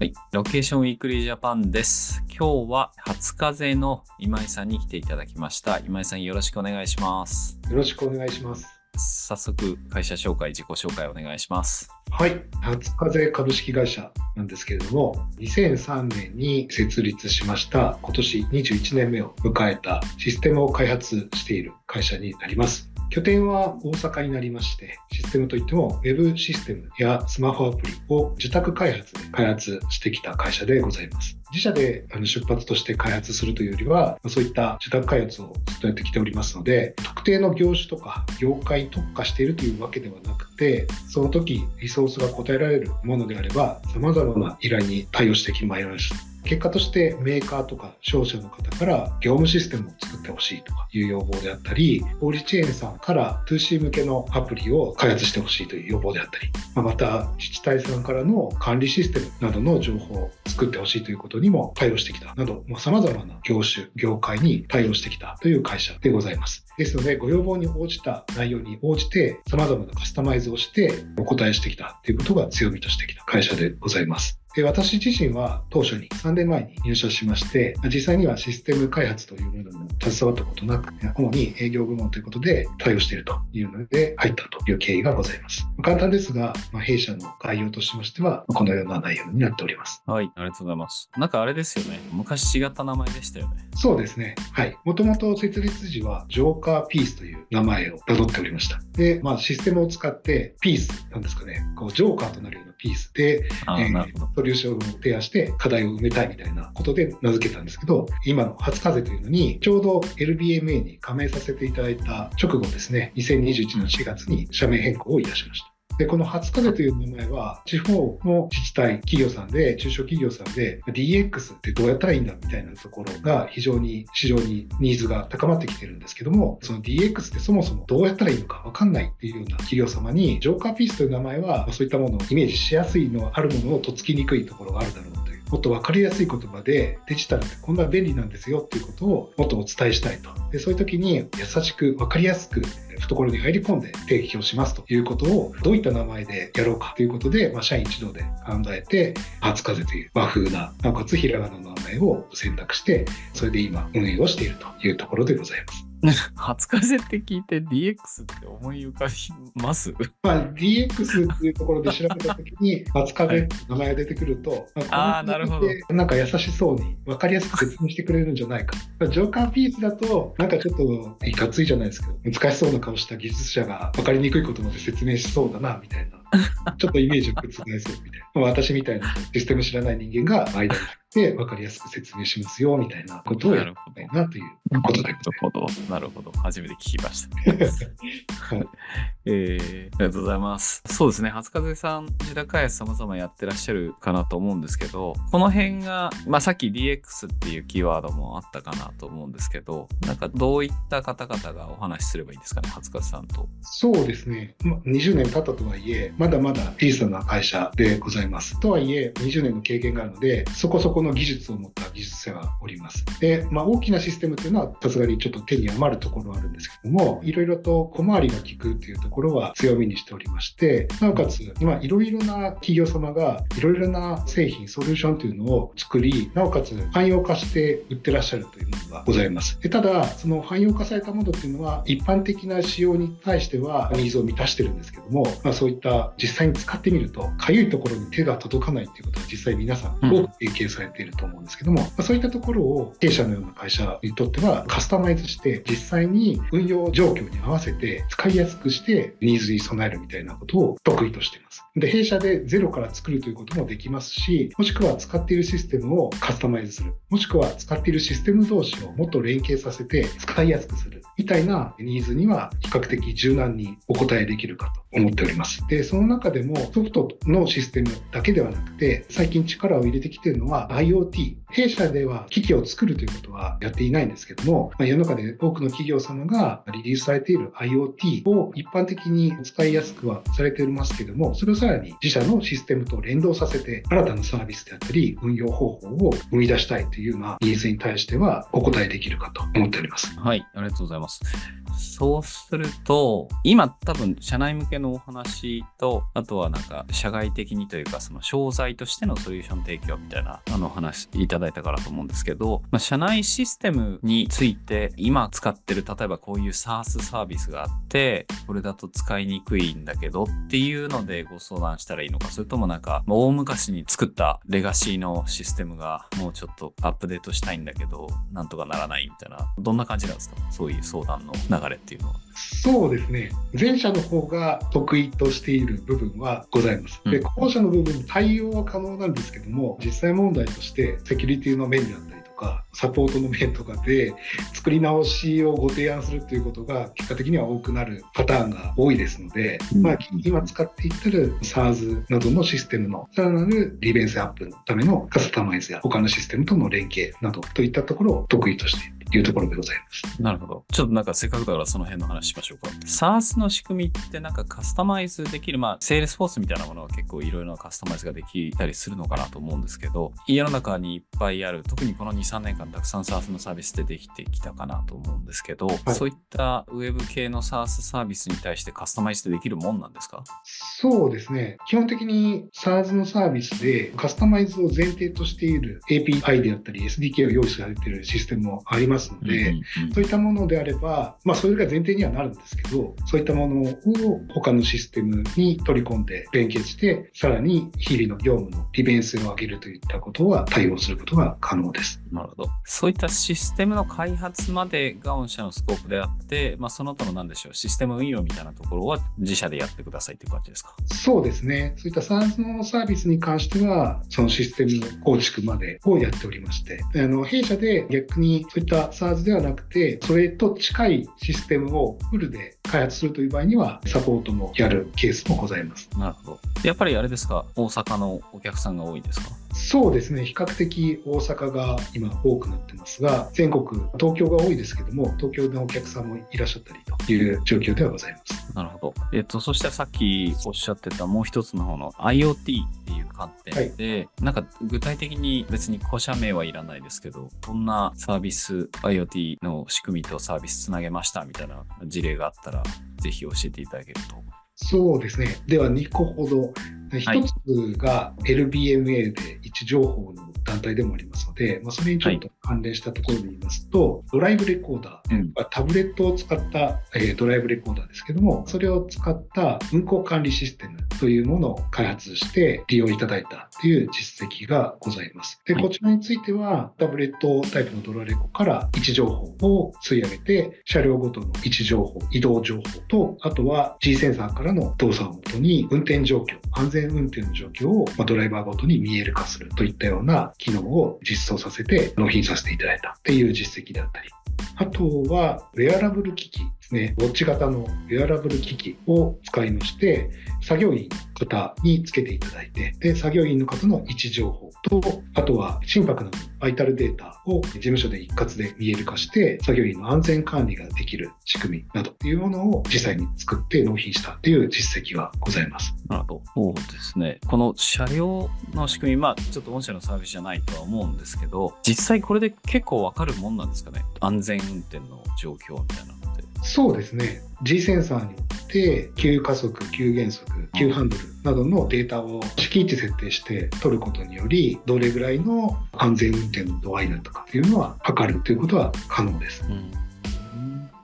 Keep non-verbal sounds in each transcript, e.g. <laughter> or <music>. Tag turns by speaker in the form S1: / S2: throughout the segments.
S1: はい。 Location Weekly Japan です。今日ははつかぜの今井さんに来ていただきました。今井さんよろしくお願いします。
S2: よろしくお願いします。
S1: 早速、会社紹介、自己紹介お願いします。
S2: はい。はつかぜ株式会社なんですけれども、2003年に設立しました、今年21年目を迎えたシステムを開発している会社になります。拠点は大阪になりまして、システムといっても Web システムやスマホアプリを受託開発で開発してきた会社でございます。自社でサービスとして開発するというよりは、そういった受託開発をずっとやってきておりますので、特定の業種とか業界に特化しているというわけではなくて、その時リソースが答えられるものであれば、様々な依頼に対応してきまいりました。結果としてメーカーとか商社の方から業務システムを作ってほしいとかいう要望であったり、小売チェーンさんから 2C 向けのアプリを開発してほしいという要望であったり、また自治体さんからの管理システムなどの情報を作ってほしいということにも対応してきたなど、さまざ、まな業種、業界に対応してきたという会社でございます。ですので、ご要望に応じた内容に応じて、様々なカスタマイズをしてお答えしてきたということが強みとしてきた会社でございます。で私自身は当初に3年前に入社しまして、実際にはシステム開発というものに携わったことなく、主に営業部門ということで対応しているというので入ったという経緯がございます。簡単ですが、まあ、弊社の概要としましては、このような内容になっております。
S1: はい、ありがとうございます。なんかあれですよね。昔違った名前でしたよね。
S2: そうですね。はい。もともと設立時は、ジョーカーピースという名前を名乗っておりました。で、まあ、システムを使って、ピースなんですかね、こう、ジョーカーとなるようなピースで、
S1: あ
S2: えー。ソリューションを提案して課題を埋めたいみたいなことで名付けたんですけど、今の初風というのに、ちょうど LBMA に加盟させていただいた直後ですね、2021年4月に社名変更をいたしました。で、この初風という名前は、地方の自治体、企業さんで、中小企業さんで、DX ってどうやったらいいんだみたいなところが非常に市場にニーズが高まってきてるんですけども、その DX ってそもそもどうやったらいいのかわかんないっていうような企業様に、ジョーカーピースという名前は、そういったものをイメージしやすいのは、あるものをとっつきにくいところがあるだろうという。もっと分かりやすい言葉でデジタルってこんな便利なんですよっていうことをもっとお伝えしたいと。でそういう時に優しく分かりやすく懐に入り込んで提供しますとい。うことをどうい。った名前でやろうかとい。うことで、まあ、社員一同で考えて初風とい。う和風ななおかつひらがなの名前を選択してそれで今運営をしてい。るとい。うところでござい。ます。<laughs>
S1: 初風って聞いて DX って思い浮かびます？<laughs>
S2: まあ、DX っていうところで調べたときに、<laughs> 初風って名前が出てくると、ま
S1: あーなるほど
S2: なんか優しそうに分かりやすく説明してくれるんじゃないか。ジョーカーピースだと、なんかちょっといかついじゃないですけど、難しそうな顔した技術者が分かりにくいことまで説明しそうだな、みたいな。ちょっとイメージを覆そうみたいな。私みたいなシステム知らない人間が間に入って分かりやすく説明しますよ、みたいなことをやりたいなということで
S1: なるほど。なるほど。初めて聞きました。<laughs>
S2: はい
S1: えー、ありがとうございます。そうですね。初風さん、自宅開発様々やってらっしゃるかなと思うんですけど、この辺が、まあさっき DX っていうキーワードもあったかなと思うんですけど、なんかどういった方々がお話しすればいいですかね、初風さんと。
S2: そうですね、ま20年経ったとはいえ、まだまだ小さな会社でございます。とはいえ、20年の経験があるので、そこそこの技術を持った技術者がおります。で、まあ、大きなシステムというのは、さすがにちょっと手に余るところはあるんですけども、いろいろと小回りが利くというところは強みにしておりまして、なおかつ、今、いろいろな企業様が、いろいろな製品、ソリューションというのを作り、なおかつ汎用化して売ってらっしゃるというものがございます。でただ、その汎用化されたものっていうのは、一般的な仕様に対してはニーズを満たしてるんですけども、まあ、そういった実際に使ってみると、かゆいところに手が届かないっていうことは実際皆さん多く経験されていると思うんですけども、そういったところを弊社のような会社にとってはカスタマイズして実際に運用状況に合わせて使いやすくしてニーズに備えるみたいなことを得意としています。で、弊社でゼロから作るということもできますし、もしくは使っているシステムをカスタマイズする。もしくは使っているシステム同士をもっと連携させて使いやすくする。みたいなニーズには比較的柔軟にお答えできるかと思っております。で、その中でもソフトのシステムだけではなくて、最近力を入れてきているのは IoT。弊社では機器を作るということはやっていないんですけども、まあ、世の中で多くの企業様がリリースされている IoT を一般的に使いやすくはされていますけども、それをさらに自社のシステムと連動させて、新たなサービスであったり、運用方法を生み出したいというようなニーズに対してはお答えできるかと思っております。
S1: はい、ありがとうございます。ます。そうすると、今多分社内向けのお話と、あとはなんか社外的にというか、その商材としてのソリューション提供みたいなあの話いただいたからと思うんですけど、まあ、社内システムについて今使ってる、例えばこういう SaaS サービスがあって、これだと使いにくいんだけどっていうのでご相談したらいいのか、それともなんか、大昔に作ったレガシーのシステムがもうちょっとアップデートしたいんだけど、なんとかならないみたいな、どんな感じなんですか？そういう相談の流れ。っていうのは。
S2: そうですね。前者の方が得意としている部分はございます。で、後者の部分、対応は可能なんですけども、実際問題としてセキュリティの面であったりとか、サポートの面とかで作り直しをご提案するということが結果的には多くなるパターンが多いですので、まあ、今使っていってる SARS などのシステムのさらなる利便性アップのためのカスタマイズや他のシステムとの連携などといったところを得意としているいうところでございます。
S1: なるほど。ちょっとなんかせっかくだからその辺の話しましょうか。SARS の仕組みってなんかカスタマイズできる、まあ、 Salesforce みたいなものは結構いろいろなカスタマイズができたりするのかなと思うんですけど、世の中にいっぱいある、特にこの2、3年間たくさん SARS のサービスでできてきたかなと思うんですけど、はい、そういったウェブ系の SARS サービスに対してカスタマイズでできるもんなんですか？
S2: そうですね。基本的に SARS のサービスでカスタマイズを前提としている API であったり SDK を用意されているシステムもありますので、うんうんそういったものであれば、まあ、それが前提にはなるんですけど、そういったものを他のシステムに取り込んで連携して、さらに日々の業務の利便性を上げるといったことは対応することが可能です。
S1: なるほど。そういったシステムの開発までが御社のスコープであって、まあ、その他の何でしょう、システム運用みたいなところは自社でやってくださいという感じですか？
S2: そうですね。そういった SaaS のサービスに関しては、そのシステムの構築までをやっておりまして、あの弊社で逆にそういった SaaS ではなくて、それと近いシステムをフルで開発するという場合には、サポートもやるケースもございます。
S1: なるほど。やっぱりあれですか、大阪のお客さんが多いですか？
S2: そうですね、比較的大阪が今多くなってますが、全国、東京が多いですけども、東京のお客さんもいらっしゃったりという状況ではございます。
S1: なるほど。えっと、そしてさっきおっしゃってたもう一つの方の IoT っていう観点で、はい、なんか具体的に別に個社名はいらないですけど、こんなサービス、IoT の仕組みとサービスつなげましたみたいな事例があったら、ぜひ教えていただけると。
S2: そうですね。では2個ほど。1つが LBMA で位置情報の団体でもありますので、まあ、それにちょっと関連したところで言いますと、はい、ドライブレコーダー、うん、タブレットを使った、えー、ドライブレコーダーですけども、それを使った運行管理システムというものを開発して利用いただいたという実績がございます。で、こちらについては、タブレットタイプのドラレコから位置情報を吸い上げて、車両ごとの位置情報、移動情報と、あとは G センサーからの動作をもとに運転状況、安全運転の状況をドライバーごとに見える化するといったような機能を実装させて納品させていただいたっていう実績であったり、あとは、ウェアラブル機器。ですね。ウォッチ型のウェアラブル機器を使いまして、作業員の方につけていただいて、で、作業員の方の位置情報と、あとは心拍のバイタルデータを事務所で一括で見える化して、作業員の安全管理ができる仕組みなどっていうものを実際に作って納品したっていう実績がございます。
S1: なるほど。そうですね。この車両の仕組み、まあ、ちょっと御社のサービスじゃないとは思うんですけど、実際これで結構わかるもんなんですかね？安全運転の状況みたいな。
S2: そうですね。G センサーによって急加速、急減速、急ハンドルなどのデータを敷地設定して取ることにより、どれぐらいの安全運転の度合いだとかっていうのは測るということは可能です。うん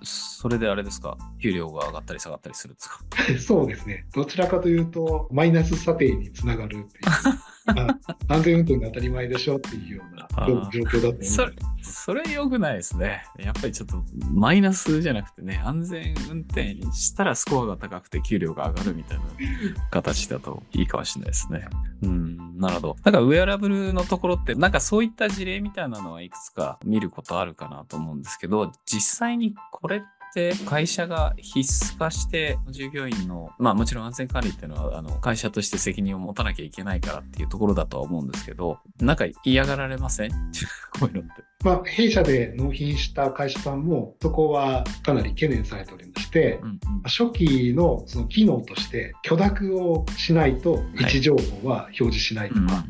S1: それであれですか、給料が上がったり下がったりするんですか？<laughs>
S2: そうですね。どちらかというと、マイナス査定につながるっていう。安全運転が当たり前でしょっていうような状況だと思います。
S1: それ、それ良くないですね。やっぱりちょっとマイナスじゃなくてね、安全運転したらスコアが高くて給料が上がるみたいな形だといいかもしれないですね。うん、なるほど。なんかウェアラブルのところって、なんかそういった事例みたいなのはいくつか見ることあるかなと思うんですけど、実際にこれって。会社が必須化して従業員の、まあもちろん安全管理っていうのはあの会社として責任を持たなきゃいけないからっていうところだとは思うんですけど、なんか嫌がられません？<laughs> こういうのって。
S2: まあ、弊社で納品した会社さんも、そこはかなり懸念されておりまして、うんうん、初期のその機能として、許諾をしないと位置情報は表示しないとか、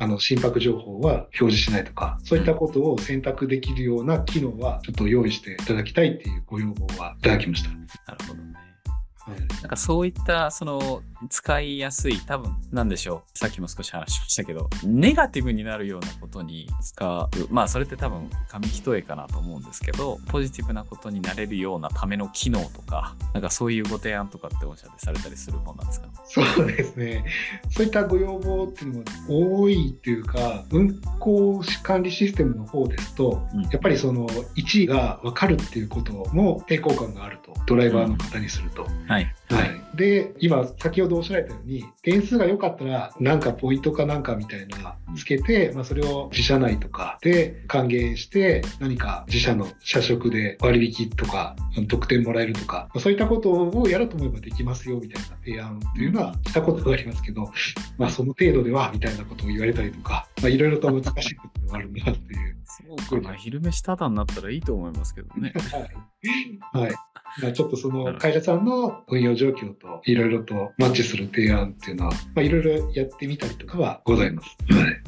S2: あの心拍情報は表示しないとか、そういったことを選択できるような機能はちょっと用意していただきたいっていうご要望はいただきました。
S1: なるほどね。
S2: はい
S1: なんかそういったその使いやすい。多分なんでしょう。さっきも少し話しましたけどネガティブになるようなことに使う。まあそれって多分紙一重かなと思うんですけどポジティブなことになれるようなための機能とかなんかそういうご提案とかって御社でされたりするもんなんですか？
S2: そうですね。そういったご要望っていうのも多いっていうか、運行管理システムの方ですと、
S1: うん。
S2: やっぱりその1位が分かるっていうことも抵抗感があると、ドライバーの方にすると。
S1: はい
S2: はい、で今先ほどおっしゃられたように点数が良かったらなんかポイントかなんかみたいなつけて、まあ、それを自社内とかで還元して何か自社の社食で割引とか得点もらえるとか、まあ、そういったことをやろうと思えばできますよみたいな提案っていうのはしたことがありますけど、まあ、その程度ではみたいなことを言われたりとか、まあ、いろいろと難しいことがあるなっていう。
S1: そうかな昼飯タダになったらいいと思いますけどね <laughs>
S2: はい。はい。まあちょっとその会社さんの運用状況といろいろとマッチする提案っていうのは、まあいろいろやってみたりとかはございます。はい。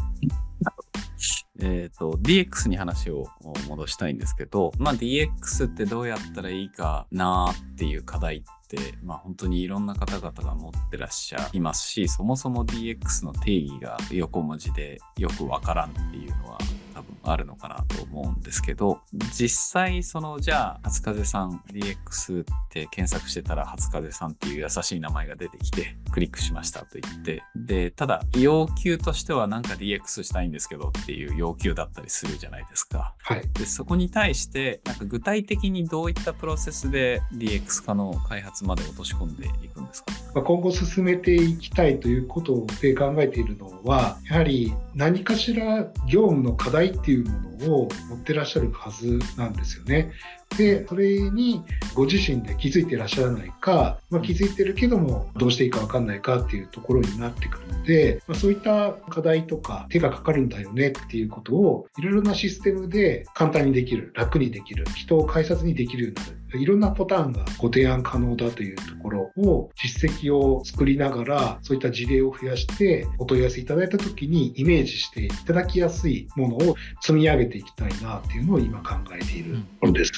S1: えっ、と、DX に話を戻したいんですけど、まあ DX ってどうやったらいいかなっていう課題って、まあ本当にいろんな方々が持ってらっしゃいますし、そもそも DX の定義が横文字でよくわからんっていうのは多分あるのかなと思うんですけど、実際そのじゃあ、初風さん DX って検索してたら初風さんっていう優しい名前が出てきて、クリックしましたと言って、で、ただ要求としてはなんか DX したいんですけどっていう要求だったりするじゃないですか。
S2: はい。
S1: で、そこに対して、なんか具体的にどういったプロセスで DX 化の開発まで落とし込んでいくんですか？
S2: まあ、今後進めていきたいということで考えているのは、やはり何かしら業務の課題っていうものを持ってらっしゃるはずなんですよね。で、それにご自身で気づいてらっしゃらないか、まあ、気づいてるけどもどうしていいかわかんないかっていうところになってくるので、まあ、そういった課題とか手がかかるんだよねっていうことをいろいろなシステムで簡単にできる、楽にできる、人を介察にできるようになる。いろんなパターンがご提案可能だというところを実績を作りながらそういった事例を増やしてお問い合わせいただいた時にイメージしていただきやすいものを積み上げていきたいなっていうのを今考えているところです。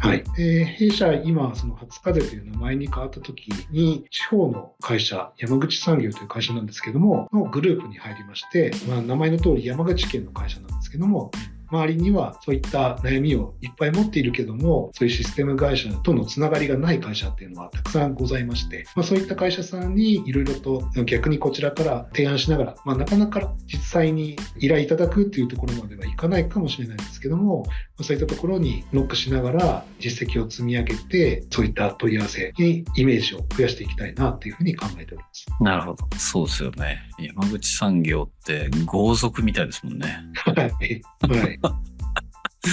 S2: はい。で弊社今その初風という名前に変わった時に地方の会社山口産業という会社なんですけどものグループに入りまして、まあ、名前の通り山口県の会社なんですけども周りにはそういった悩みをいっぱい持っているけどもそういうシステム会社とのつながりがない会社っていうのはたくさんございまして、まあ、そういった会社さんにいろいろと逆にこちらから提案しながら、まあ、なかなか実際に依頼いただくっていうところまではいかないかもしれないんですけども、まあそういったところにノックしながら実績を積み上げてそういった問い合わせにイメージを増やしていきたいなっていうふうに考えております。
S1: なるほど。そうですよね。山口産業って豪族みたいですもんね。<laughs>
S2: はい。はい。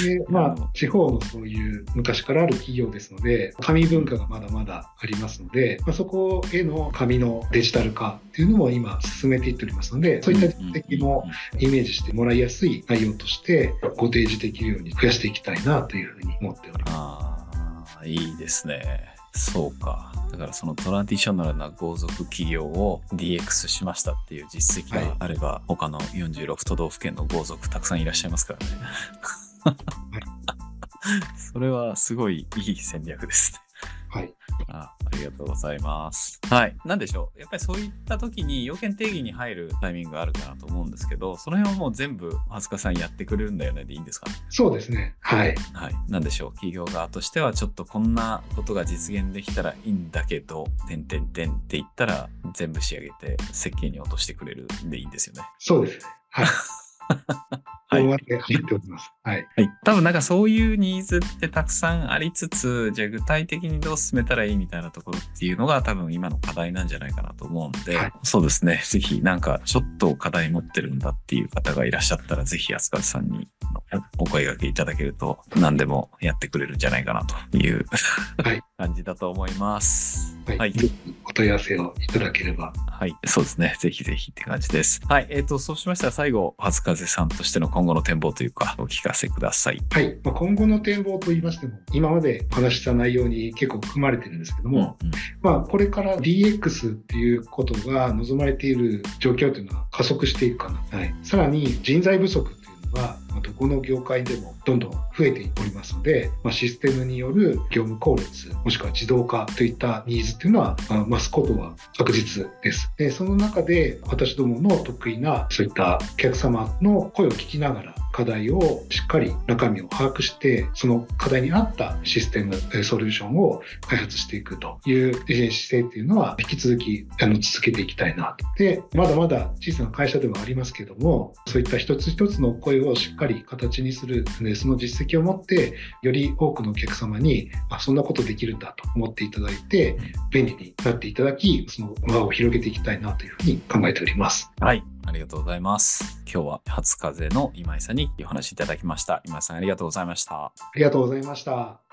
S2: で、<laughs> まあ、地方のそういう昔からある企業ですので、紙文化がまだまだありますので、まあ、そこへの紙のデジタル化っていうのも今進めていっておりますので、そういった実績もイメージしてもらいやすい内容としてご提示できるように増やしていきたいなというふうに思っております。
S1: ああ、いいですね。そうか。だからそのトラディショナルな豪族企業を DX しましたっていう実績があれば、他の46都道府県の豪族たくさんいらっしゃいますからね。<laughs> それはすごいいい戦略ですね。
S2: はい。
S1: あありがとうございます。はい。なんでしょう。やっぱりそういった時に要件定義に入るタイミングがあるかなと思うんですけど、その辺はもう全部、蓮香さんやってくれるんだよねでいいんですか？ね。
S2: そうですね。はい。
S1: はい。なんでしょう。企業側としてはちょっとこんなことが実現できたらいいんだけど、てんてんてんって言ったら全部仕上げて設計に落としてくれるんでいいんですよね。
S2: そうですね。はい。<laughs>
S1: はい
S2: ここまで入っております。はい。
S1: はい。多分なんかそういうニーズってたくさんありつつ、じゃあ具体的にどう進めたらいいみたいなところっていうのが多分今の課題なんじゃないかなと思うんで、
S2: はい
S1: そうですね。ぜひなんかちょっと課題持ってるんだっていう方がいらっしゃったら、ぜひ安川さんにお声掛けいただけると何でもやってくれるんじゃないかなという、
S2: はい <laughs>
S1: 感じだと思います。
S2: はい。
S1: はい
S2: お問い合わせをいただければ。
S1: はい、そうですね。ぜひぜひって感じです。はい、えっ、と、そうしましたら最後、初風さんとしての今後の展望というか、お聞かせください。
S2: はい。まあ、今後の展望といいましても、今までお話しした内容に結構含まれてるんですけども、
S1: うん
S2: まあ、これから DX っていうことが望まれている状況というのは加速していくかな。はい。さらに人材不足っていうのがどこの業界でもどんどん増えておりますので、まあ、システムによる業務効率、もしくは自動化といったニーズっていうのは、増すことは確実です。で、その中で私どもの得意なそういったお客様の声を聞きながら課題をしっかり中身を把握して、その課題に合ったシステム、ソリューションを開発していくという姿勢っていうのは引き続きあの続けていきたいなと。で、まだまだ小さな会社ではありますけども、そういった一つ一つの声をしっかり形にする、でその実績を持って、より多くのお客様に、あ、そんなことできるんだと思っていただいて、便利になっていただき、その輪を広げていきたいなというふうに考えております。
S1: はい。ありがとうございます。今日は初風の今井さんにお話しいただきました。今井さんありがとうございました。あ
S2: りがとうございました。